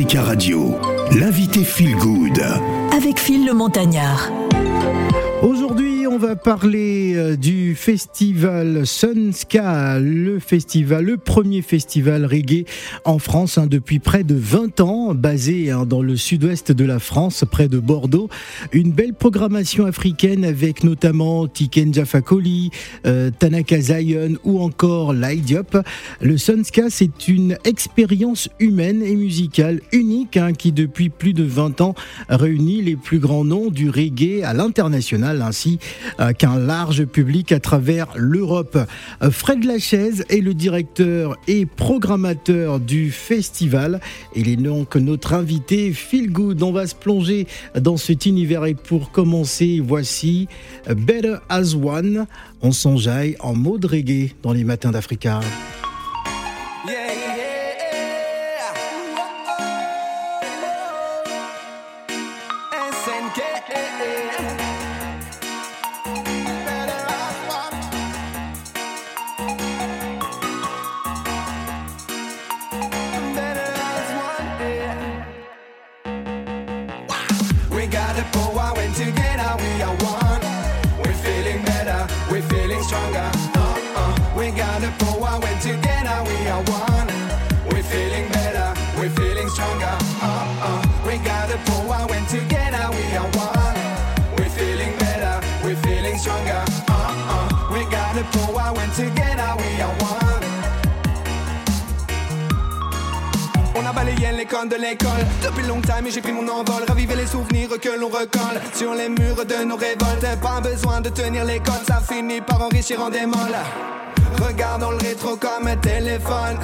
Africa Radio, l'invité Feel Good. Avec Phil le Montagnard. Aujourd'hui, on va parler euh, du festival Sunska, le festival, le premier festival reggae en France hein, depuis près de 20 ans, basé hein, dans le sud-ouest de la France, près de Bordeaux. Une belle programmation africaine avec notamment Tiken Jafakoli, euh, Tanaka Zion ou encore Diop. Le Sunska, c'est une expérience humaine et musicale unique hein, qui depuis plus de 20 ans réunit les plus grands noms du reggae à l'international ainsi qu'un large public à travers l'Europe. Euh, Fred Lachaise est le directeur et programmateur du festival. Il est donc notre invité Feel Good. On va se plonger dans cet univers et pour commencer, voici Better As One. On s'enjaille en mode reggae dans les matins d'Africa. De l'école. Depuis longtemps mais j'ai pris mon envol. Raviver les souvenirs que l'on recolle. Sur les murs de nos révoltes Pas besoin de tenir l'école Ça finit par enrichir en démol Regardons le rétro comme un téléphone.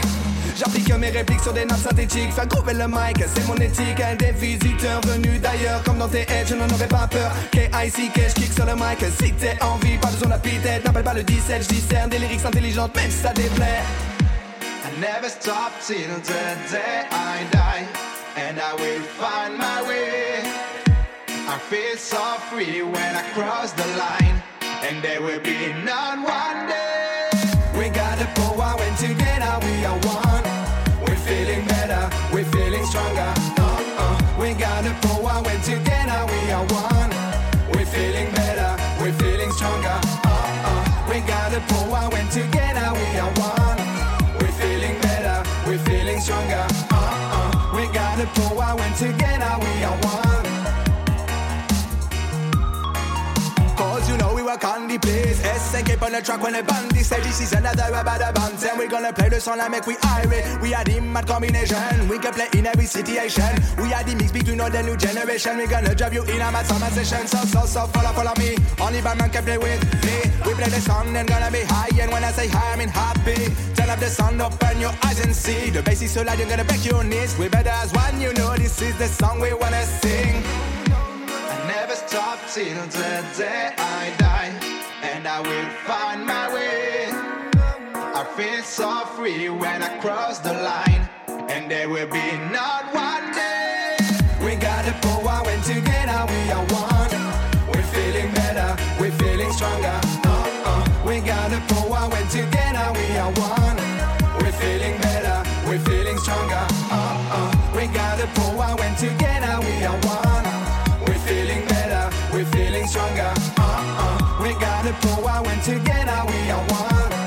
J'applique mes répliques sur des nappes synthétiques. Faire grouper le mic, c'est mon éthique. Des visiteurs venus d'ailleurs Comme dans tes aides, je n'en aurais pas peur. K.I.C.K. je kick sur le mic. Si t'es envie, pas besoin d'apitète N'appelle pas le 17, je discerne des lyrics intelligentes Même si ça déplaît I never stop till the day I die, and I will find my way. I feel so free when I cross the line, and there will be none one day. stronger. Uh uh, we gotta pull our win together. Work on the place. SNK on the track when the band say this is another about band. And we gonna play the song and make we irate. We are the mad combination. We can play in every situation. We are the mix between all the new generation. We gonna drive you in a mad summer session. So, so, so, follow, follow me. Only bad man can play with me. We play the song and gonna be high. And when I say high, I mean happy. Turn up the sound, open your eyes and see. The bass is so loud, you're gonna back your knees. We better as one, you know this is the song we wanna sing. I never stop till the day I die. Feel so free when I cross the line. And there will be not one day. We got the power when together we are one. We're feeling better, we're feeling stronger. Uh-uh. We got the power when together we are one. We're feeling better, we're feeling stronger. Uh-uh. We got the power when together we are one. We're feeling better, we're feeling stronger. Uh-uh. We got the power when together we are one.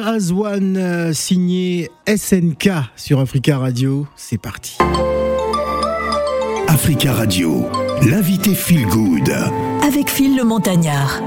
As One, euh, signé SNK sur Africa Radio. C'est parti. Africa Radio, l'invité Feel Good. Avec Phil le Montagnard.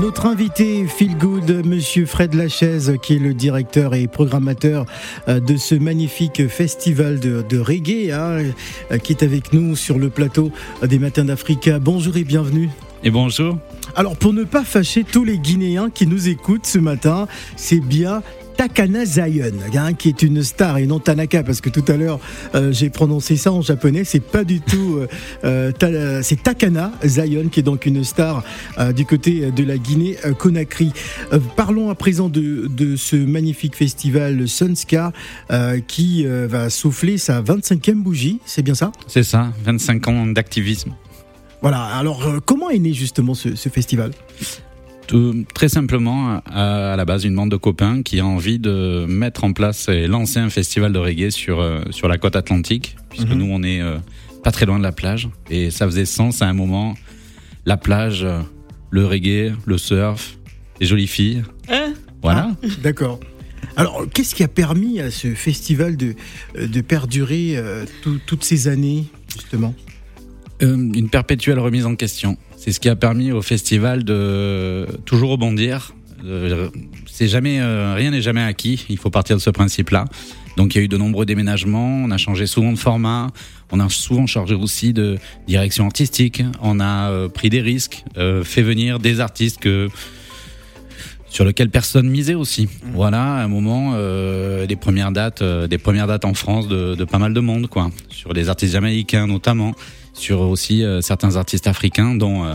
Notre invité Feel Good, Monsieur Fred Lachaise, qui est le directeur et programmateur euh, de ce magnifique festival de, de reggae, hein, euh, qui est avec nous sur le plateau des Matins d'Africa. Bonjour et bienvenue. Et bonjour. Alors, pour ne pas fâcher tous les Guinéens qui nous écoutent ce matin, c'est bien Takana Zion, hein, qui est une star et non Tanaka, parce que tout à l'heure euh, j'ai prononcé ça en japonais. C'est pas du tout, euh, euh, ta- c'est Takana Zion qui est donc une star euh, du côté de la Guinée Conakry. Euh, parlons à présent de, de ce magnifique festival Sunska qui va souffler sa 25e bougie. C'est bien ça? C'est ça, 25 ans d'activisme. Voilà, alors euh, comment est né justement ce, ce festival? Tout- très simplement, à, à la base, une bande de copains qui a envie de mettre en place et lancer un festival de reggae sur, euh, sur la côte atlantique, puisque Mhm. nous, on est euh, pas très loin de la plage. Et ça faisait sens à un moment, la plage, euh, le reggae, le surf, les jolies filles. Voilà. D'accord. Alors, qu'est-ce qui a permis à ce festival de, euh, de perdurer euh, tout- toutes ces années, justement? Euh, une perpétuelle remise en question. C'est ce qui a permis au festival de toujours rebondir. Euh, c'est jamais, euh, rien n'est jamais acquis. Il faut partir de ce principe-là. Donc il y a eu de nombreux déménagements. On a changé souvent de format. On a souvent changé aussi de direction artistique. On a euh, pris des risques, euh, fait venir des artistes que sur lesquels personne misait aussi. Voilà, à un moment, euh, des premières dates, euh, des premières dates en France de, pas mal de monde, quoi. Sur des artistes jamaïcains notamment, sur aussi euh, certains artistes africains, dont euh,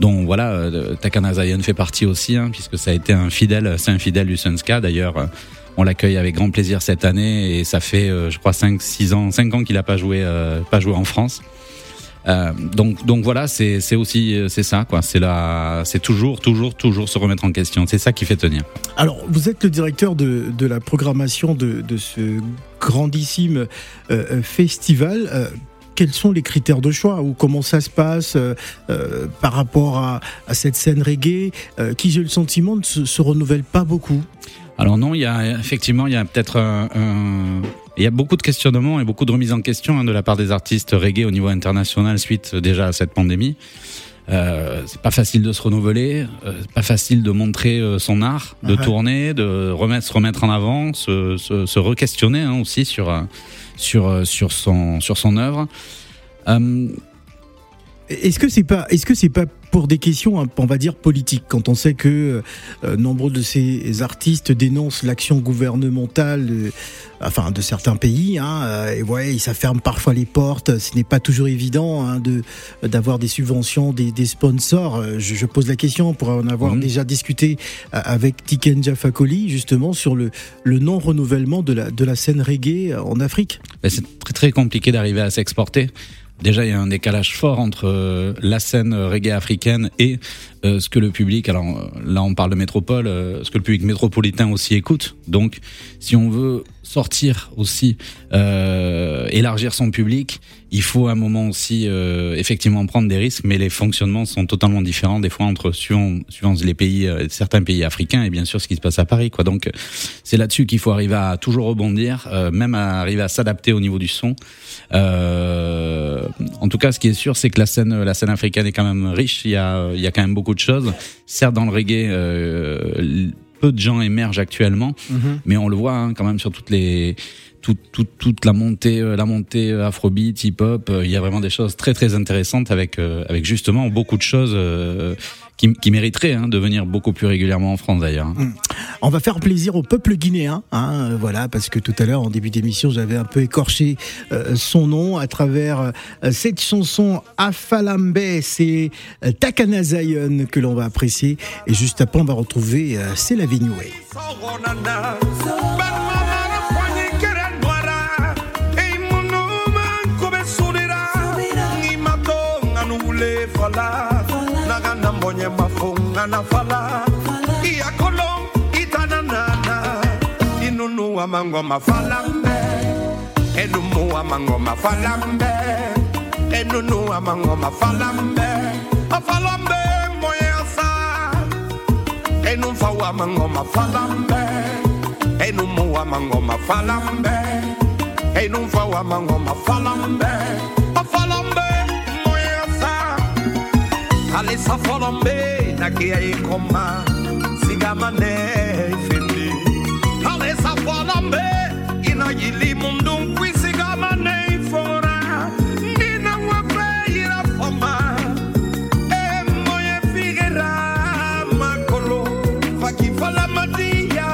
dont voilà, euh, Takana Zion fait partie aussi, hein, puisque ça a été un fidèle, c'est un fidèle du Sunska d'ailleurs. on l'accueille avec grand plaisir cette année et ça fait, je crois, 5 6 ans, 5 ans qu'il a pas joué, pas joué en France. Donc, donc voilà, c'est aussi c'est ça quoi. C'est la, c'est toujours, toujours, toujours se remettre en question. C'est ça qui fait tenir. Alors, vous êtes le directeur de, de la programmation de, de ce grandissime festival. Quels sont les critères de choix ou comment ça se passe euh, euh, par rapport à, cette scène reggae euh, qui, j'ai le sentiment, ne se, renouvelle pas beaucoup Alors non, il y a effectivement, il y a peut-être il y a beaucoup de questionnements et beaucoup de remises en question hein, de la part des artistes reggae au niveau international suite déjà à cette pandémie. Euh, c'est pas facile de se renouveler, euh, c'est pas facile de montrer euh, son art, de tourner, de remettre, se remettre en avant, se, se, se re-questionner hein, aussi sur euh, sur euh, sur son sur son œuvre. Est-ce que c'est pas, est-ce que c'est pas pour des questions, hein, on va dire politiques, quand on sait que euh, nombreux de ces artistes dénoncent l'action gouvernementale, euh, enfin de certains pays, hein, euh, et ouais, ça ferme parfois les portes. Ce n'est pas toujours évident hein, de d'avoir des subventions, des, des sponsors. Euh, Je, je pose la question pour en avoir Mhm. déjà discuté euh, avec Tiken Fakoli justement sur le le non renouvellement de la de la scène reggae en Afrique. C'est très très compliqué d'arriver à s'exporter. Déjà, il y a un décalage fort entre euh, la scène euh, reggae africaine et euh, ce que le public, alors euh, là on parle de métropole, euh, ce que le public métropolitain aussi écoute. Donc, si on veut sortir aussi, euh, élargir son public, il faut à un moment aussi euh, effectivement prendre des risques, mais les fonctionnements sont totalement différents des fois entre suivant, suivant les pays, certains pays africains et bien sûr ce qui se passe à Paris. Quoi. Donc, c'est là-dessus qu'il faut arriver à toujours rebondir, même à arriver à s'adapter au niveau du son. En tout cas, ce qui est sûr, c'est que la scène, la scène africaine est quand même riche. Il y a, il y a quand même beaucoup de choses. Certes, dans le reggae, euh, peu de gens émergent actuellement, mais on le voit hein, quand même sur toutes les toute, toute, toute la montée, euh, la montée euh, afrobeat, hip-hop. euh, Il y a vraiment des choses très très intéressantes avec avec justement beaucoup de choses qui, qui mériteraient hein, de venir beaucoup plus régulièrement en France d'ailleurs. hein. On va faire plaisir au peuple guinéen, hein, euh, voilà, parce que tout à l'heure, en début d'émission, j'avais un peu écorché euh, son nom à travers euh, cette chanson Afalambe, c'est euh, Takana Zion que l'on va apprécier. Et juste après, on va retrouver euh, C'est la Vignoue. kwenye mafunga na fala. Iya kolong itananana inunua mangoma falambe enumua mangoma falambe enunua mangoma falambe afalambe moyasa enumfaua mangoma falambe enumua mangoma falambe enumfaua mangoma falambe afalambe Alisa follow me, naki ai koma, siga mane fendi. Alisa follow me, ina yili mundum kui siga mane fora, nina wape ira foma. E moye figera makolo, faki fala madia.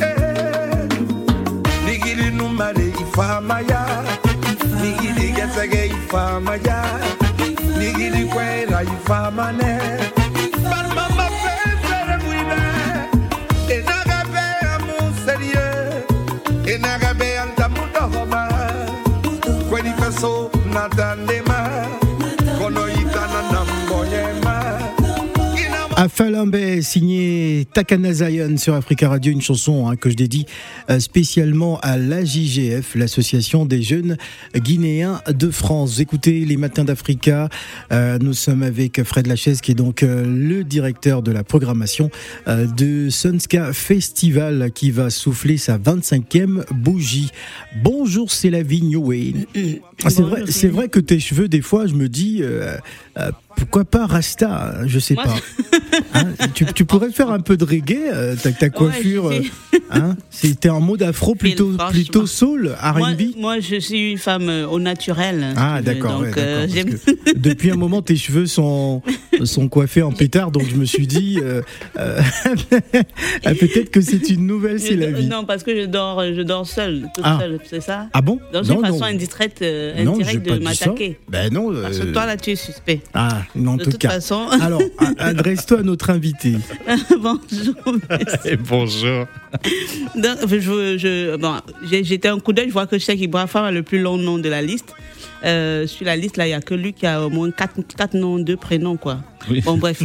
E, eh, nigiri numare ifamaya, nigiri gesege ifamaya permanent. Parlement m'a fait faire mouine. Et n'a rêvé à mon sérieux. Et n'a rêvé à ta mouta roba. Quand il fait so, Falimbe, signé Takana Zion sur Africa Radio, une chanson hein, que je dédie euh, spécialement à l'AJGF, l'association des jeunes guinéens de France. écoutez les matins d'Africa. Euh, nous sommes avec Fred Lachaise, qui est donc euh, le directeur de la programmation de Sunska Festival, qui va souffler sa 25e bougie. Bonjour, c'est la vie New C'est vrai, c'est vrai que tes cheveux, des fois, je me dis pourquoi pas Rasta Je sais pas. Hein, tu, pourrais faire un peu de reggae, euh, ta, coiffure. Euh, hein, C'était un mode afro plutôt, plutôt soul, RB moi, je suis une femme euh, au naturel. Ah, d'accord. depuis un moment, tes cheveux sont, sont coiffés en pétard, donc je me suis dit, peut-être que c'est une nouvelle, c'est la vie. Non, parce que je dors, je dors seule, ah. c'est ça? Ah bon? Dans une façon indirecte, indirecte de m'attaquer. Ben non. Parce que toi, là, tu es suspect. Ah, non, de toute cas. façon. Alors, adresse-toi à notre invité. bonjour. bonjour. je, bon, j'étais un coup d'œil, je vois que Cheikh Ibrahim a le plus long nom de la liste. Euh, sur la liste, là, il n'y a que lui qui a au moins 4, quatre noms, deux prénoms, quoi. Bon, bref.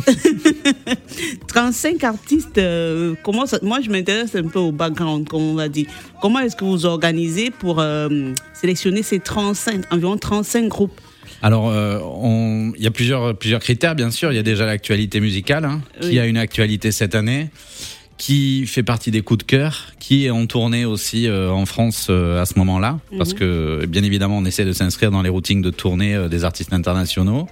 35 artistes, euh, comment moi, je m'intéresse un peu au background, comme on va dire. Comment est-ce que vous organisez pour euh, sélectionner ces 35, environ 35 groupes? Alors, euh, il y a plusieurs, plusieurs critères, bien sûr. Il y a déjà l'actualité musicale, hein, qui a une actualité cette année, qui fait partie des coups de cœur, qui est en tournée aussi euh, en France euh, à ce moment-là, mhm. parce que bien évidemment, on essaie de s'inscrire dans les routines de tournée des artistes internationaux.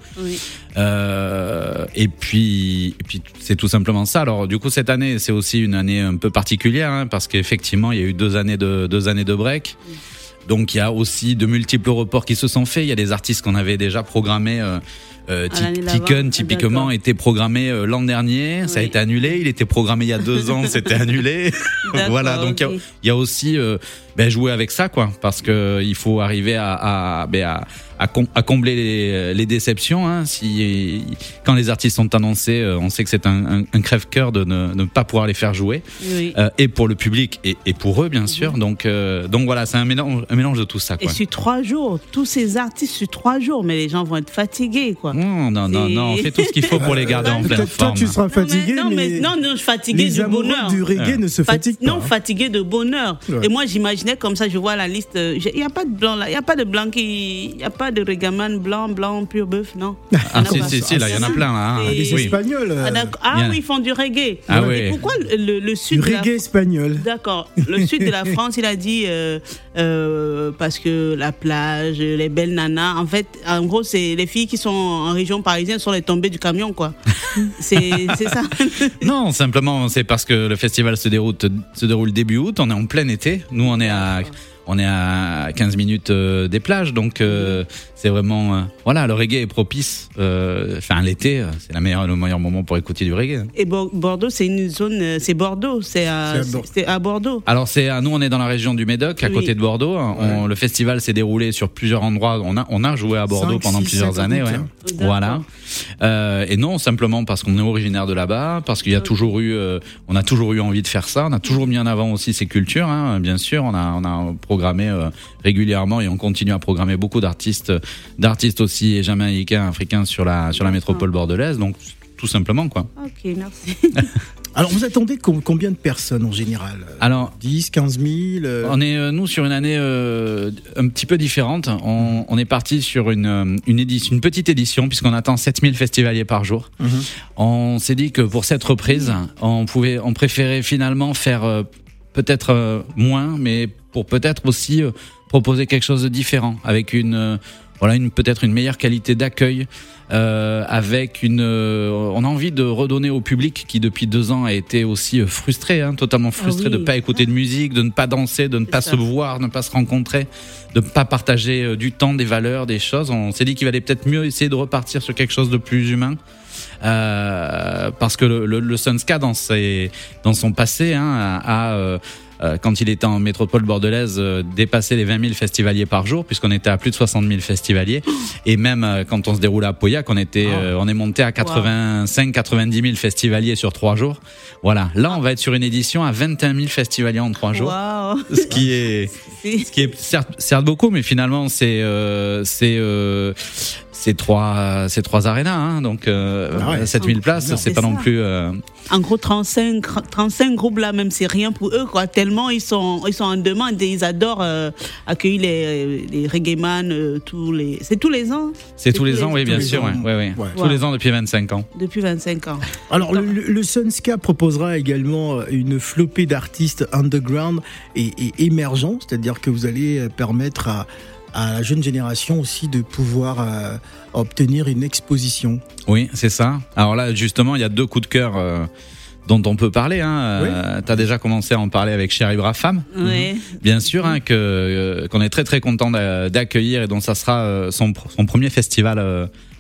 et puis, et puis c'est tout simplement ça. Alors, du coup, cette année, c'est aussi une année un peu particulière, hein, parce qu'effectivement, il y a eu deux années de, deux années de break. Donc il y a aussi de multiples reports qui se sont faits. Il y a des artistes qu'on avait déjà programmés. Euh, euh, Tiken, typiquement, était programmé euh, l'an dernier, ça a été annulé. Il était programmé il y a deux ans, c'était annulé. voilà, donc il y, a aussi euh, ben, jouer avec ça, quoi, parce que il faut arriver à, à, ben, à à, combler les, les déceptions. Hein. Si, quand les artistes sont annoncés, euh, on sait que c'est un, un, crève-cœur de ne, ne, pas pouvoir les faire jouer, euh, et pour le public et, et pour eux, bien sûr. Donc, euh, donc voilà, c'est un mélange, un mélange de tout ça. Quoi. Et sur trois jours, tous ces artistes sur trois jours, mais les gens vont être fatigués, quoi. Non, non, non, non, on fait tout ce qu'il faut pour les garder en pleine forme. Toi, tu seras fatigué, non, mais, non, non, fatigué les du bonheur. du reggae ne se fatiguent pas. Non, fatigué de bonheur. Et moi, j'imaginais comme ça, je vois la liste. Il n'y a pas de blanc là, il n'y a pas de blanc qui, il n'y a pas de regaman blanc blanc, pur bœuf, non Ah, si, si, si, là, il y en a plein, là. Hein. Les Espagnols. Ah, ah oui, ils font du reggae. Ah, oui. pourquoi le, le sud. Du reggae espagnol. D'accord. Le sud de la France, il a dit euh, euh, parce que la plage, les belles nanas. En fait, en gros, c'est les filles qui sont en région parisienne sont les tombées du camion, quoi. c'est ça. non, simplement, c'est parce que le festival se déroule, se déroule début août. On est en plein été. Nous, on est à on est à 15 minutes euh, des plages, donc euh, c'est vraiment euh, voilà le reggae est propice. Enfin l'été, c'est la meilleure le meilleur moment pour écouter du reggae. Et Bordeaux, c'est une zone, c'est Bordeaux, c'est à, à, Bordeaux. Alors c'est à nous, on est dans la région du Médoc, à côté de Bordeaux. le festival s'est déroulé sur plusieurs endroits. On a on a joué à Bordeaux pendant plusieurs années, ouais. Voilà. et non simplement parce qu'on est originaire de là-bas, parce qu'il y a toujours eu, on a toujours eu envie de faire ça. On a toujours mis en avant aussi ces cultures, hein, bien sûr. On a on a programmé euh, régulièrement et on continue à programmer beaucoup d'artistes, d'artistes aussi jamaïcains, africains sur la, sur la métropole bordelaise. Donc, tout simplement, quoi. Ok, merci. Alors, vous attendez combien de personnes en général? Alors, 10, 15 000 On est, euh, nous, sur une année euh, un petit peu différente. On, est parti sur une, une, édition, une petite édition, puisqu'on attend 7000 festivaliers par jour. Mhm. On s'est dit que pour cette reprise, on, pouvait, on préférait finalement faire peut-être moins, mais pour peut-être aussi euh, proposer quelque chose de différent, avec une euh, voilà une peut-être une meilleure qualité d'accueil, euh, avec une on a envie de redonner au public qui depuis deux ans a été aussi frustré, hein, totalement frustré ah de ne pas écouter de musique, de ne pas danser, de ne pas se voir, de ne pas se rencontrer, de ne pas partager du temps, des valeurs, des choses. On s'est dit qu'il valait peut-être mieux essayer de repartir sur quelque chose de plus humain. Euh, parce que le, le, le Sunska dans, ses, dans son passé hein, a, euh, quand il était en métropole bordelaise, euh, dépasser les 20 000 festivaliers par jour, puisqu'on était à plus de 60 000 festivaliers. Et même euh, quand on se déroulait à Pauillac, on était, ah. on est monté à 85, 90 000 festivaliers sur trois jours. Voilà. Là, on va être sur une édition à 21 000 festivaliers en trois jours. Ce qui est, ce qui est certes, certes beaucoup, mais finalement, c'est, c'est, c'est trois, c'est trois arénas, hein, donc euh, Ah ouais. 7000 places, Non, c'est pas non plus. euh, En gros, 35, 35 groupes là, même c'est rien pour eux, quoi. Tellement ils sont, ils sont en demande et ils adorent euh, accueillir les, les reggaeman, euh, tous les, c'est tous les ans? c'est tous les ans, oui, bien sûr, ans. ouais, ouais, ouais. Ouais. tous les ans depuis 25 ans. Depuis 25 ans. Alors le, le- le Sunska proposera également une flopée d'artistes underground et, et émergents, c'est-à-dire que vous allez permettre à, à la jeune génération aussi de pouvoir euh, obtenir une exposition. Oui, c'est ça. Alors là, justement, il y a deux coups de cœur euh, dont on peut parler. Hein. Euh, T'as déjà commencé à en parler avec Cher Ibrahim, Ouais. bien sûr, hein, que euh, qu'on est très très content d'a- d'accueillir et dont ça sera euh, son, son premier festival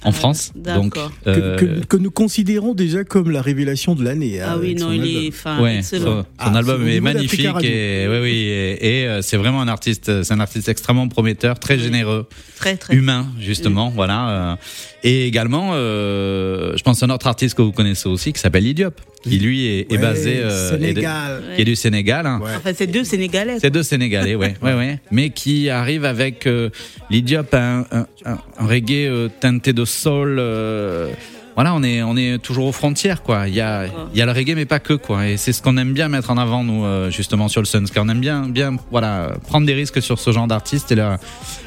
euh, en Ah, France. Donc. Que, euh, que- que nous considérons déjà comme la révélation de l'année. Ah oui, non, il album. est, Ouais, excellent. son, son Ah, album est magnifique et oui oui et, et, euh, c'est vraiment un artiste, c'est un artiste extrêmement prometteur, très Oui. généreux, Très, très. humain justement, voilà. Et également, euh, je pense à un autre artiste que vous connaissez aussi qui s'appelle Idiop, qui lui est, est Ouais, basé euh, est de- Sénégal. qui est du Sénégal. hein. Ouais. Enfin, c'est deux Sénégalais. C'est deux Sénégalais, ouais, ouais, ouais, mais qui arrive avec euh, l'Idiop, un, un, un- reggae euh, teinté de soul. euh, voilà, on est on est toujours aux frontières, quoi. Il y a il y a le reggae, mais pas que, quoi. Et c'est ce qu'on aime bien mettre en avant, nous, euh, justement, sur le Suns. On aime bien bien voilà prendre des risques sur ce genre d'artistes et là,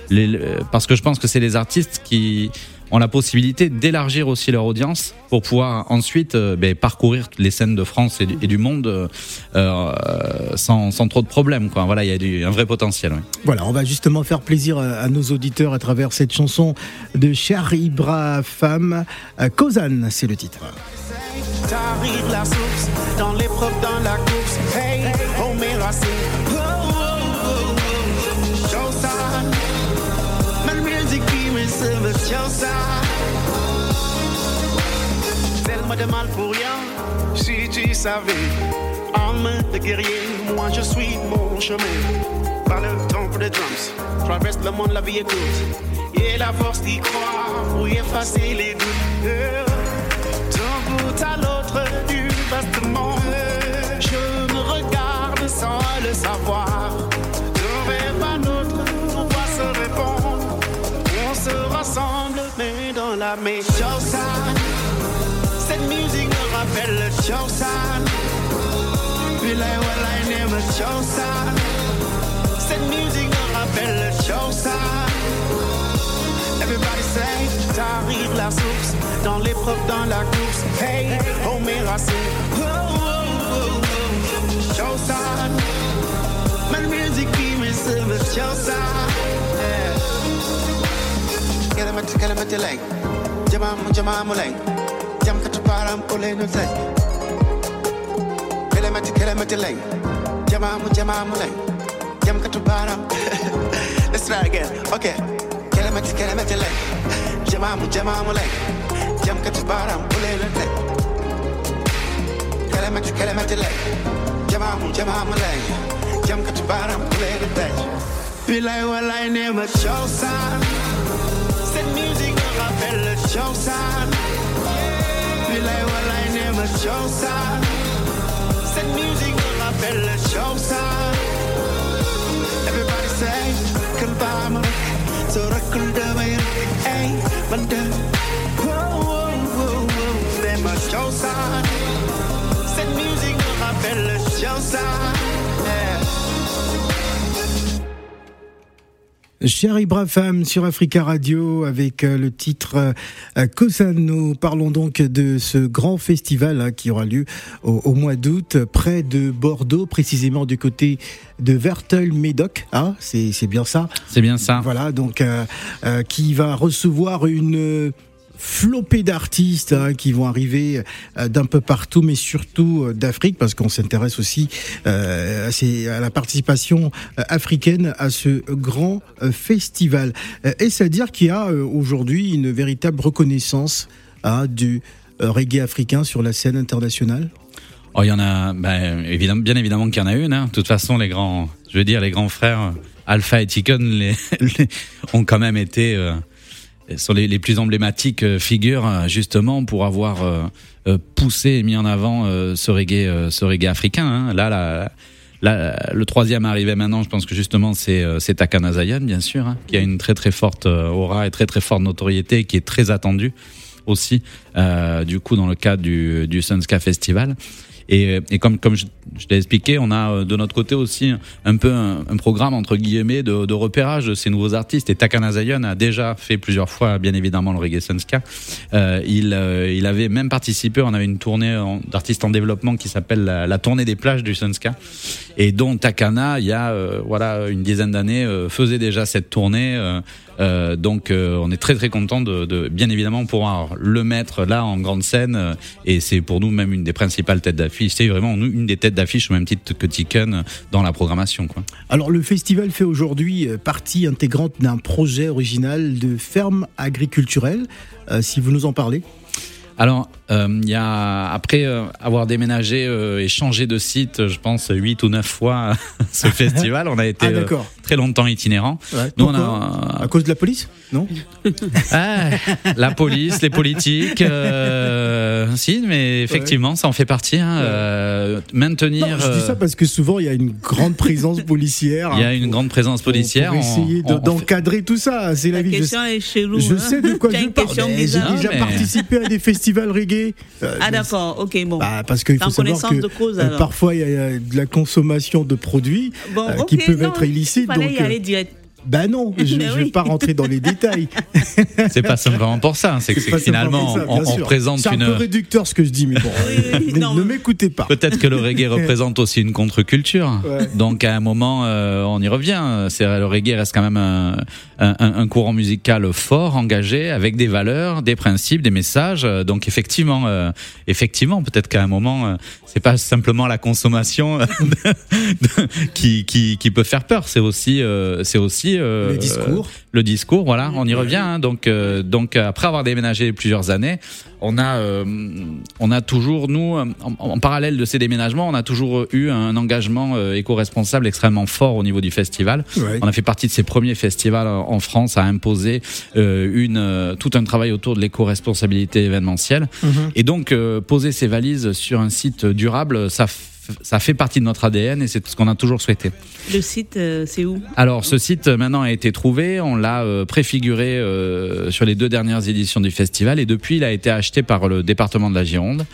les- parce que je pense que c'est les artistes qui ont la possibilité d'élargir aussi leur audience pour pouvoir ensuite euh, ben, parcourir les scènes de France et du, et du monde euh, euh, sans, sans trop de problèmes. Quoi. Voilà, il y a du, un vrai potentiel. ouais. Voilà, on va justement faire plaisir à, à nos auditeurs à travers cette chanson de Cher Ibra Femme. Kozan, c'est le titre. T'arrives la source, dans l'épreuve, dans la course. Hey, mes racines. Showtime. Tellement de mal pour rien, si tu savais. Âme de guerrier, moi je suis mon chemin. Par le temps pour les drums, traverse le monde, la vie est courte. Et la force d'y croire, pour y effacer les doutes. D'un bout à l'autre du vaste monde, je me regarde sans le savoir. Mais la même Showtime. Cette musique me rappelle le Showtime. Puis là, voilà, il aime le Showtime. Cette musique me rappelle le Showtime. Everybody say, t'arrives la source, dans l'épreuve, dans la course. Hey, oh mes racines. Oh, oh, oh. Showtime. Man music qui me serve showtime. Yeah. Kalamati, jama mu jama mu leng jam ka taparam ole no say kelemati kelemati leng jama mu jama mu leng jam ka taparam let's try again. Okay kelemati kelemati leng jama mu jama mu leng jam ka taparam ole no say kelemati kelemati leng jama mu jama mu leng jam ka taparam ole no say Feel like well I never show sign rappelle le showtime. Feel like what I never chose Cette musique me rappelle le showtime. Everybody say, Kalbama, so rakul damay, ay, banda. Whoa, whoa, whoa, whoa, c'est ma showtime. Cette musique me rappelle le showtime. Cher Ibra Femme sur Africa Radio avec euh, le titre euh, Kosan. Nous parlons donc de ce grand festival hein, qui aura lieu au, au mois d'août près de Bordeaux, précisément du côté de Vertel-Médoc. Ah, c'est c'est bien ça. C'est bien ça. Voilà, donc euh, euh, qui va recevoir une euh, flopée d'artistes hein, qui vont arriver euh, d'un peu partout, mais surtout euh, d'Afrique, parce qu'on s'intéresse aussi euh, à, la participation africaine à ce grand festival. Euh, Est-ce à dire qu'il y a aujourd'hui une véritable reconnaissance hein, du reggae africain sur la scène internationale? Oh, il y en a, ben, évidemment, bien évidemment qu'il y en a une. Hein. De toute façon, les grands, je veux dire, les grands frères Alpha et Ticon ont quand même été sont les, plus emblématiques euh, figures euh, justement pour avoir euh, poussé et mis en avant ce reggae, ce reggae africain. hein. Là, la, la- le troisième arrivé maintenant, je pense que justement c'est c'est Takana Zion, bien sûr, hein, qui a une très très forte aura et très très forte notoriété, qui est très attendu aussi, du coup dans le cadre du, du Sunska Festival. Et, et comme, comme je, je l'ai expliqué, on a euh, de notre côté aussi un peu un, un programme entre guillemets de, de repérage de ces nouveaux artistes. Et Takana Zion a déjà fait plusieurs fois, bien évidemment, le reggae sunska. Euh, il, euh, il avait même participé. On avait une tournée d'artistes en développement qui s'appelle la, la tournée des plages du sunska, et dont Takana, il y a euh, voilà une dizaine d'années, euh, faisait déjà cette tournée. Euh, donc euh, on est très très content de, bien évidemment pouvoir le mettre là en grande scène euh, et c'est pour nous même une des principales têtes d'affiche c'est vraiment nous, une des têtes d'affiche au même titre que Tiken dans la programmation. Alors le festival fait aujourd'hui partie intégrante d'un projet original de ferme agriculturelle. Si vous nous en parlez. Alors, euh, il y a après euh, avoir déménagé euh, et changé de site, je pense huit ou neuf fois ce festival, on a été Ah euh, très longtemps itinérant. Ouais. Nous, on a À cause de la police? Non? Ah, la police, les politiques, euh, si, mais effectivement, ça en fait partie. Hein, euh, maintenir. Non, Je dis ça parce que souvent il y a une grande présence policière. il y a une pour- grande présence pour- policière. Pour essayer de- on fait- d'encadrer tout ça. C'est la La vie. Je, question est chelou. je hein. sais de quoi je parle. mais J'ai déjà mais- participé à des festivals reggae. Euh, Ah d'accord, ok, bon. Bah, parce qu'il faut savoir que de cause, euh, parfois il y, a- de la consommation de produits Bon, euh, qui peuvent non, être illicites. Il fallait Donc, y euh, aller direct. Bah non, je ne vais oui. pas rentrer dans les détails. C'est pas simplement pour ça. C'est que, finalement, ça, on, on présente C'est un une. peu réducteur ce que je dis, mais bon, Oui, oui, ne- non, ne m'écoutez pas. Peut-être que le reggae représente aussi une contre-culture. Ouais. Donc à un moment, euh, on y revient. Le reggae reste quand même un, un, un courant musical fort, engagé, avec des valeurs, des principes, des messages. Donc effectivement, euh, effectivement, peut-être qu'à un moment, euh, c'est pas simplement la consommation qui, qui, qui peut faire peur. C'est aussi, euh, c'est aussi euh, Le discours. le discours, voilà, on y revient. hein. donc, euh, donc après avoir déménagé plusieurs années, on a, euh, on a toujours nous, en, en parallèle de ces déménagements, on a toujours eu un engagement éco-responsable extrêmement fort au niveau du festival. Ouais. On a fait partie de ces premiers festivals en France à imposer une tout un travail autour de l'éco-responsabilité événementielle. Mhm. Et donc poser ces valises sur un site durable, ça ça fait partie de notre ADN et c'est ce qu'on a toujours souhaité. Le site, euh, c'est où? Alors, ce site euh, maintenant a été trouvé, on l'a euh, préfiguré euh, sur les deux dernières éditions du festival et depuis il a été acheté par le département de la Gironde.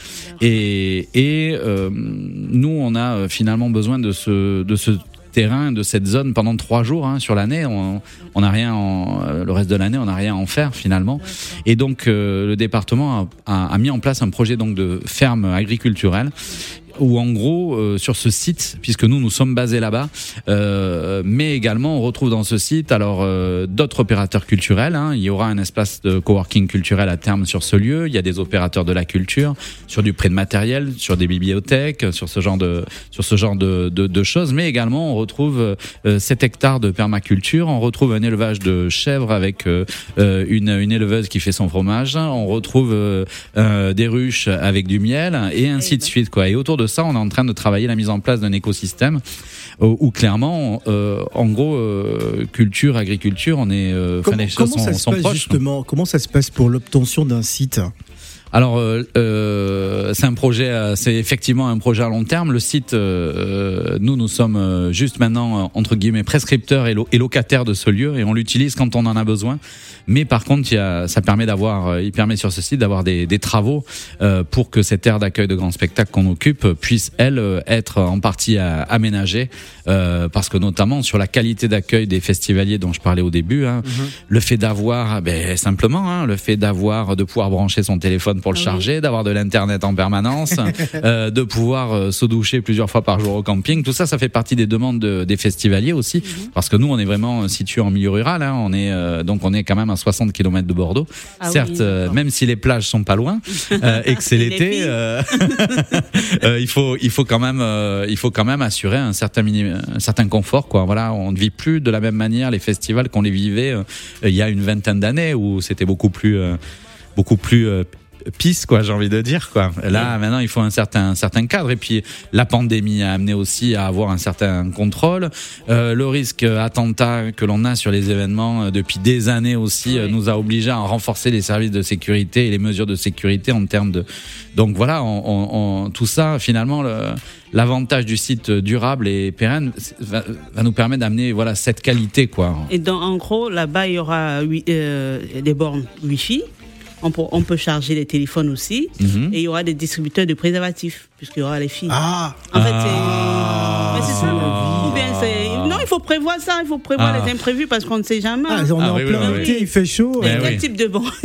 Et, et nous, on a finalement besoin de ce, de ce terrain, de cette zone pendant trois jours hein, sur l'année. On n'a rien, en- le reste de l'année, on n'a rien à en faire finalement. Et donc, euh, le département a, a- a mis en place un projet donc de ferme agriculturelle où en gros euh, sur ce site, puisque nous nous sommes basés là-bas, euh, mais également on retrouve dans ce site alors euh, d'autres opérateurs culturels. hein. Il y aura un espace de coworking culturel à terme sur ce lieu. Il y a des opérateurs de la culture sur du prêt de matériel, sur des bibliothèques, sur ce genre de sur ce genre de, de, de choses. Mais également on retrouve euh, 7 hectares de permaculture. On retrouve un élevage de chèvres avec euh, euh, une, une éleveuse qui fait son fromage. On retrouve euh, euh, des ruches avec du miel et ainsi de suite quoi. Et autour de ça, on est en train de travailler la mise en place d'un écosystème où, où clairement, euh, en gros, euh, culture, agriculture, on est, euh, Comment, les choses comment ça sont, se sont passe proches. justement? Comment ça se passe pour l'obtention d'un site? Alors, euh, euh, c'est un projet, euh, c'est effectivement un projet à long terme. Le site, euh, nous, nous sommes euh, juste maintenant euh, entre guillemets prescripteurs et, lo- et locataires de ce lieu, et on l'utilise quand on en a besoin. Mais par contre, il y a, ça permet d'avoir, euh, il permet sur ce site d'avoir des, des travaux euh, pour que cette aire d'accueil de grand spectacle qu'on occupe puisse elle euh, être en partie euh, aménagée, euh, parce que notamment sur la qualité d'accueil des festivaliers dont je parlais au début, hein, le fait d'avoir, ben, simplement, hein, le fait d'avoir de pouvoir brancher son téléphone pour le Ah oui. charger, d'avoir de l'internet en permanence, euh, de pouvoir euh, se doucher plusieurs fois par jour au camping, tout ça, ça fait partie des demandes de- des festivaliers aussi, Mhm. parce que nous, on est vraiment euh, situé en milieu rural, hein, on est euh, donc on est quand même à 60 km de Bordeaux. Ah Certes, oui, euh, même si les plages sont pas loin et que c'est l'été, il faut il faut quand même il faut quand même assurer un certain un certain confort quoi. Voilà, on ne vit plus de la même manière les festivals qu'on les vivait il y a une vingtaine d'années où c'était beaucoup plus beaucoup plus pisse, quoi, j'ai envie de dire, quoi. Là, maintenant, il faut un certain, un certain cadre. Et puis, la pandémie a amené aussi à avoir un certain contrôle. Euh, le risque attentat que l'on a sur les événements euh, depuis des années aussi euh, nous a obligés à renforcer les services de sécurité et les mesures de sécurité en termes de. Donc voilà, on, on- on- tout ça, finalement, le- l'avantage du site durable et pérenne va, va nous permettre d'amener voilà cette qualité, quoi. Et dans, en gros, là-bas, il y aura euh, des bornes Wi-Fi. On peut, on peut charger les téléphones aussi. Mhm. Et il y aura des distributeurs de préservatifs, puisqu'il y aura les filles. Ah, En fait, Ah. c'est. Mais c'est ça. Ou bien c'est. Non, il faut prévoir ça. Il faut prévoir Ah. les imprévus parce qu'on ne sait jamais. ah, on est Ah en oui, plein oui, été, oui. il fait chaud. Et euh, quel oui. type de bon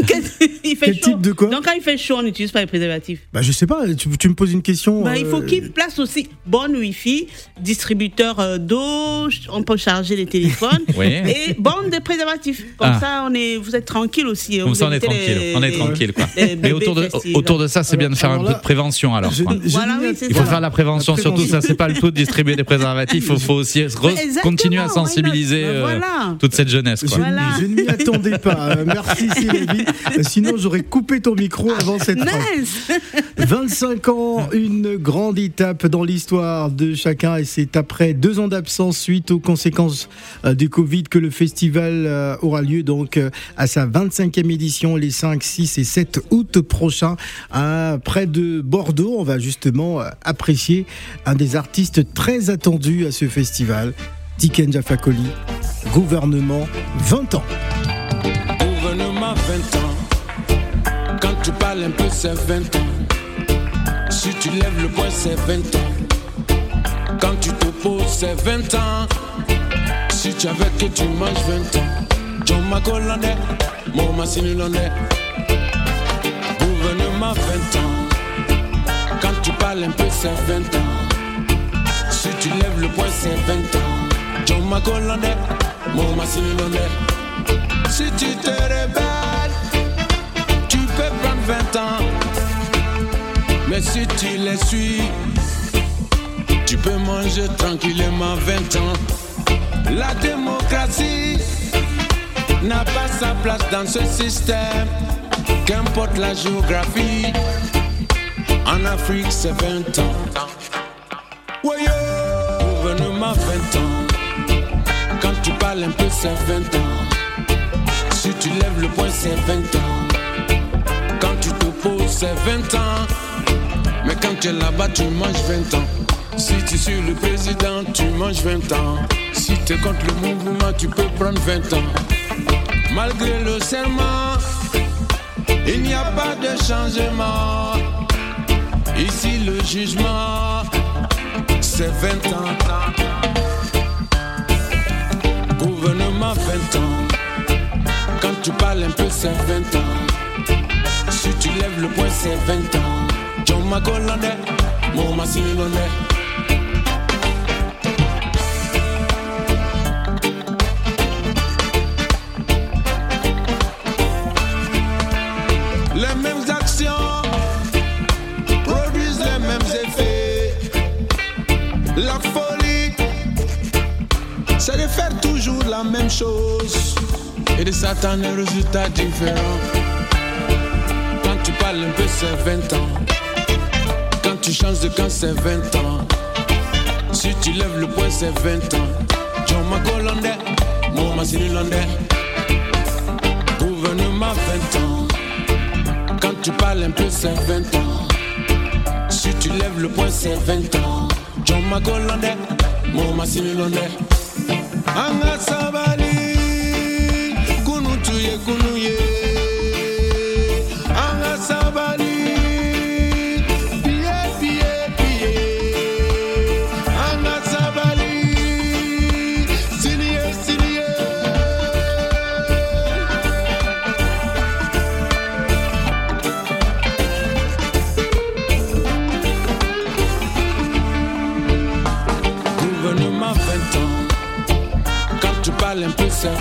Il fait Quel chaud. type de quoi Donc quand il fait chaud, on n'utilise pas les préservatifs. Bah, je sais pas, tu, tu me poses une question. Bah, il faut euh, qu'il place aussi bonne Wi-Fi, distributeur euh, d'eau, on peut charger les téléphones Oui. et borne de préservatifs. Comme Ah. ça, on est, vous êtes tranquille aussi. Comme vous ça, on est tranquille. les- on est tranquille, quoi. Mais autour de, autour de ça, c'est bien de faire un peu de prévention, alors. Voilà, oui, Il faut faire la prévention, surtout ça, c'est pas le tout de distribuer des préservatifs. Il faut aussi continuer à sensibiliser Bah, euh, voilà. toute cette jeunesse. Je, Quoi. Voilà. je ne m'y attendais pas. Euh, Merci Sylvie. Euh, Sinon, j'aurais coupé ton micro avant cette. Nice 25 ans, une grande étape dans l'histoire de chacun et c'est après deux ans d'absence suite aux conséquences du Covid que le festival aura lieu donc à sa 25e édition les 5, 6 et 7 août prochains à près de Bordeaux. On va justement apprécier un des artistes très attendus à ce festival, Tiken Jafakoli, gouvernement 20 ans. Gouvernement 20 ans. Quand tu parles un peu, c'est 20 ans. Si tu lèves le poing, c'est 20 ans. Quand tu te poses, c'est 20 ans. Si tu avais que tu manges 20 ans. John Macolandais, mon Massini Landais. Gouvernement 20 ans. Quand tu parles un peu, c'est 20 ans. Si tu lèves le poing, c'est 20 ans. Macolandais, mon Massini Landais. Si tu te rebelles, tu peux prendre 20 ans. Mais si tu les suis, tu peux manger tranquillement 20 ans. La démocratie n'a pas sa place dans ce système, qu'importe la géographie. En Afrique, c'est 20 ans. Yo, gouvernement 20 ans. Un peu, c'est 20 ans. Si tu lèves le poing, c'est 20 ans. Quand tu te poses, c'est 20 ans. Mais quand tu es là-bas, tu manges 20 ans. Si tu suis le président, tu manges 20 ans. Si tu es contre le mouvement, tu peux prendre 20 ans. Malgré le serment, il n'y a pas de changement. Ici, le jugement, c'est 20 ans. Gouvernement 20 ans. Quand tu parles un peu, c'est 20 ans. Si tu lèves le poing, c'est 20 ans. John Macolandais, mon Massini chose et de s'attendre un résultat différent. Quand tu parles un peu, c'est 20 ans. Quand tu changes de camp, c'est 20 ans. Si tu lèves le poing, c'est 20 ans. John Macolandais, mon Landais. Gouvernement 20 ans. Quand tu parles un peu, c'est 20 ans. Si tu lèves le poing, c'est 20 ans. John Macolandais, mon Landais.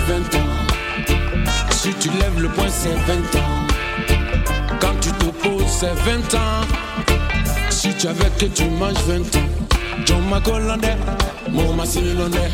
20 ans. Si tu lèves le poing, c'est 20 ans. Quand tu te poses, c'est 20 ans. Si tu avais que tu manges 20 ans. John Macolandais, mon Massini Landais.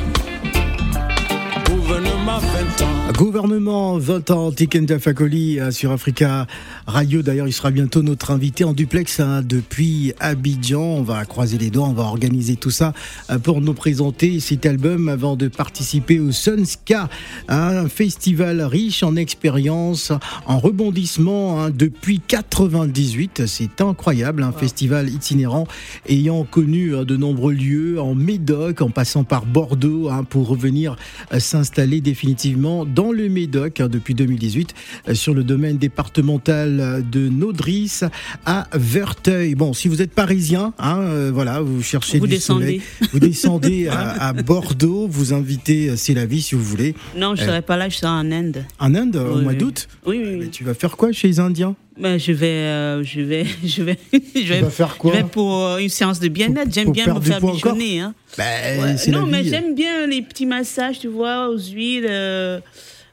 Gouvernement ma 20 ans. Gouvernement 20 ans, Tikenda Fakoli euh, sur Africa Radio. D'ailleurs, il sera bientôt notre invité en duplex hein, depuis Abidjan. On va croiser les doigts, on va organiser tout ça euh, pour nous présenter cet album avant de participer au Sunska, un festival riche en expérience, en rebondissement hein, depuis 98. C'est incroyable, un festival itinérant ayant connu euh, de nombreux lieux en Médoc, en passant par Bordeaux hein, pour revenir euh, s'installer définitivement dans le Médoc hein, depuis 2018 euh, sur le domaine départemental euh, de Naudris à Verteuil. Bon, si vous êtes parisien, hein, euh, voilà, vous cherchez Vous du descendez. soleil, vous descendez à, à Bordeaux, vous invitez, c'est la vie si vous voulez, Non, je serai pas là, je serai en Inde. en Inde au mois d'août. Oui, oui, Mais oui. tu vas faire quoi chez les Indiens? Ben, je vais, euh, je vais, je vais, je vais, vas faire quoi je vais pour euh, une séance de bien-être. J'aime bien me faire bichonner. Hein. Ben, Ouais. Non, mais j'aime bien les petits massages, tu vois, aux huiles. euh,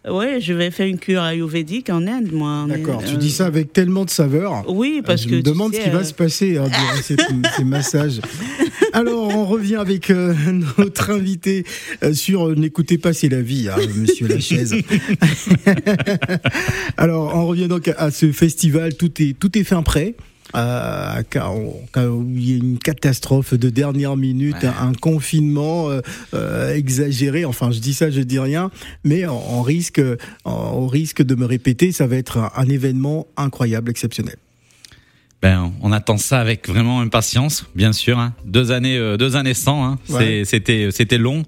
Ouais, je vais faire une cure ayurvédique en Inde, moi. D'accord, tu dis ça avec tellement de saveur. Oui, parce je que me tu demande sais, ce qui va euh, se passer hein, durant ces, ces massages. Alors, on revient avec euh, notre invité euh, sur euh, N'écoutez pas, c'est la vie, hein, monsieur Lachaise. Alors, on revient donc à ce festival. Tout est, tout est fin prêt. Euh, il y a une catastrophe de dernière minute, Ouais. un, confinement euh, euh, exagéré. Enfin, je dis ça, je dis rien, mais on, risque, on, risque de me répéter. Ça va être un, un événement incroyable, exceptionnel. Ben, on attend ça avec vraiment impatience, bien sûr. hein. Deux années, euh, deux années sans. hein. Ouais. C'était, c'était long.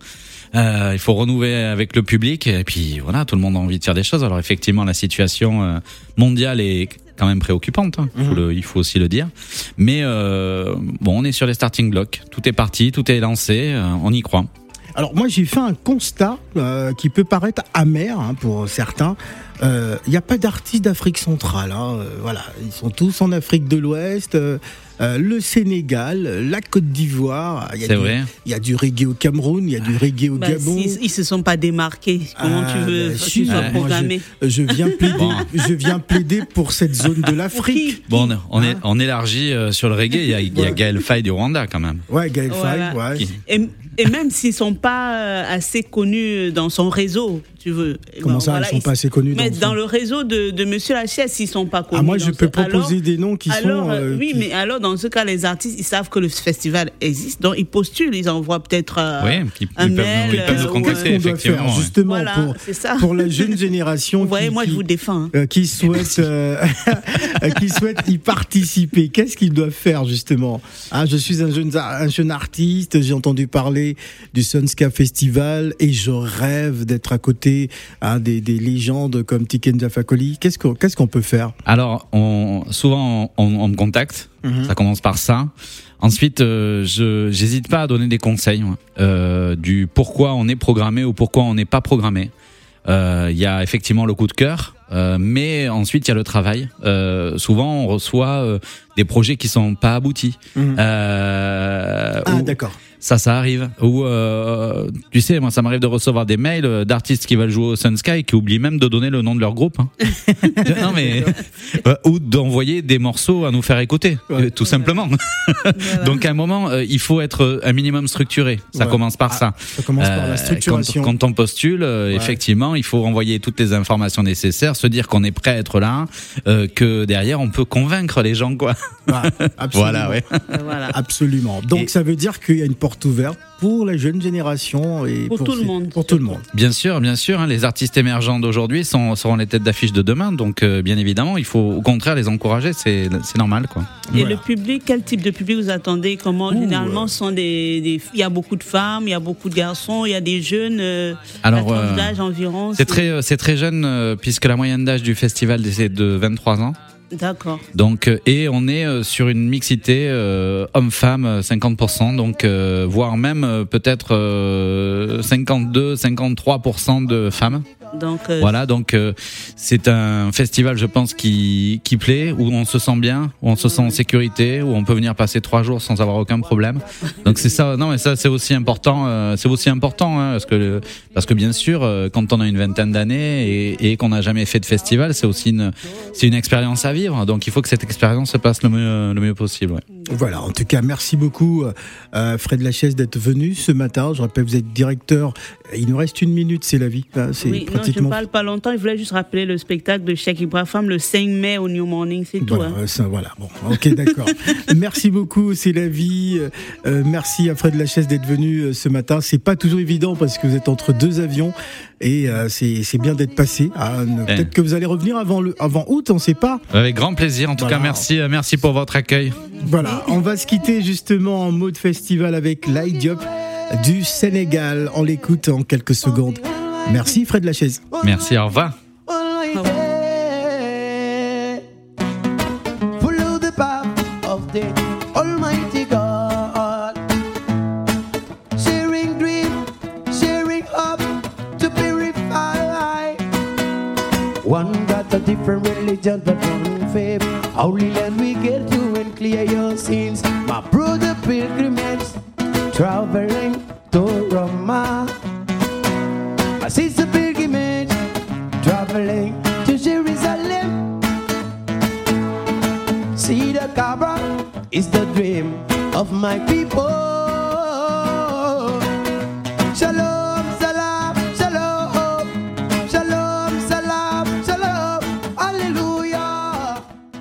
Euh, il faut renouveler avec le public et puis voilà, tout le monde a envie de faire des choses. Alors effectivement, la situation euh, mondiale est quand même préoccupante. hein. Il, faut le- il faut aussi le dire. Mais euh, bon, on est sur les starting blocks. Tout est parti, tout est lancé. euh, on y croit. Alors moi j'ai fait un constat euh, qui peut paraître amer hein, pour certains. Euh, Il n'y a pas d'artistes d'Afrique centrale. hein, voilà, ils sont tous en Afrique de l'Ouest. Euh, le Sénégal, la Côte d'Ivoire. Il y a C'est du- vrai. Il y a du reggae au Cameroun, il y a du reggae au bah, Gabon. s'ils- ils se sont pas démarqués. Comment Ah, tu veux bah, si, tu programmé je, je viens plaider, Bon. je viens plaider pour cette zone de l'Afrique. Bon, on, on est, Hein on élargit euh, sur le reggae. Il y a, il y a Ouais. Gaël Faye du Rwanda quand même. Ouais, Gaël Voilà. Faye, ouais. Qui- Et, et même s'ils sont pas euh, assez connus dans son réseau, tu veux. Comment ça, voilà, ils sont pas assez connus Mais dans dans le réseau de, de Monsieur Lachaise, ils sont pas connus. Ah, moi, je ce- peux proposer alors- des noms qui alors, sont. euh, euh, oui, qui- mais alors dans ce cas, les artistes, ils savent que le festival existe, donc ils postulent, ils envoient peut-être euh, Oui, ils, un mail. ils peuvent euh, nous ou contacter, Qu'est-ce qu'on doit effectivement. faire ouais. justement Voilà, pour, pour la jeune génération Vous voyez, qui, moi, je qui- vous défends. hein. euh, qui souhaite euh, qui souhaite y participer Qu'est-ce qu'ils doivent faire justement? Ah, Je suis un jeune un jeune artiste. J'ai entendu parler du Sunska Festival et je rêve d'être à côté hein, des, des légendes comme Tiken Jafakoli. Qu'est-ce qu'on qu'est-ce qu'on peut faire? Alors, on, souvent, on, on me contacte. Mhm. Ça commence par ça. Ensuite, euh, je j'hésite pas à donner des conseils euh, du pourquoi on est programmé ou pourquoi on n'est pas programmé. Euh, Il y a effectivement le coup de cœur, mais ensuite il y a le travail. Souvent, on reçoit des projets qui sont pas aboutis. Mhm. Ah d'accord. Ça, ça arrive. Ou euh, tu sais, moi, ça m'arrive de recevoir des mails euh, d'artistes qui veulent jouer au Sunsky qui oublient même de donner le nom de leur groupe. hein. non mais euh, ou d'envoyer des morceaux à nous faire écouter, Ouais. tout simplement. Voilà. Donc à un moment, euh, il faut être un minimum structuré. Ça Ouais. commence par Ah, ça. Ça commence par la structuration. Quand, quand on postule, Ouais. effectivement, il faut renvoyer toutes les informations nécessaires, se dire qu'on est prêt à être là, euh, que derrière on peut convaincre les gens, quoi. Ouais, absolument. Voilà. Absolument. Donc Et- ça veut dire qu'il y a une porte ouverte pour la jeune génération et Pour tout le monde. Pour tout le monde. Bien sûr, bien sûr. hein, les artistes émergents d'aujourd'hui sont, seront les têtes d'affiche de demain. Donc, euh, bien évidemment, il faut au contraire les encourager. C'est normal, quoi. Et Voilà. le public, quel type de public vous attendez? Comment Ouh, généralement euh. sont des, des- il y a beaucoup de femmes, il y a beaucoup de garçons, il y a des jeunes. euh, Alors, tranche euh, d'âge environ. C'est très, euh, c'est très jeune euh, puisque la moyenne d'âge du festival c'est de 23 ans. D'accord. Donc, euh, et on est euh, sur une mixité euh, homme-femme euh, 50%, donc euh, voire même peut-être euh, 52, 53% de femmes. Donc, euh, Voilà, donc euh, c'est un festival, je pense, qui, qui plaît, où on se sent bien, où on se sent en sécurité, où on peut venir passer trois jours sans avoir aucun problème. Donc c'est ça, non mais ça c'est aussi important, euh, c'est aussi important, hein, parce que parce que bien sûr, euh, quand on a une vingtaine d'années et, et qu'on n'a jamais fait de festival, c'est aussi une c'est une expérience à vivre. Donc il faut que cette expérience se passe le mieux le mieux possible. ouais. Voilà, en tout cas, merci beaucoup euh, Fred Lachaise d'être venu ce matin. Je rappelle, vous êtes directeur. Il nous reste une minute, c'est la vie. Hein, C'est oui, non, je pratiquement. parle pas longtemps. Je voulais juste rappeler le spectacle de Cheikh Ibrahim le 5 mai au New Morning, c'est tout. Voilà, hein. euh, ça, voilà. Bon, ok, d'accord. merci beaucoup, c'est la vie. Euh, euh, merci à Fred Lachaise d'être venu euh, ce matin. C'est pas toujours évident parce que vous êtes entre deux avions et euh, c'est c'est bien d'être passé. Ah, ne- Eh. Peut-être que vous allez revenir avant le avant août, on sait pas. Avec grand plaisir. En tout Voilà. cas, merci, merci pour votre accueil. Voilà, on va se quitter justement en mode festival avec Light Diop du Sénégal. On l'écoute en quelques secondes. Merci Fred Lachaise. Merci, au revoir. Follow the path of the Almighty God. Sharing dream, sharing hope to purify. One got a different religion but one faith. Only land we get to and clear your sins. My brother pilgrimage, traveling to Roma. Dream of my people.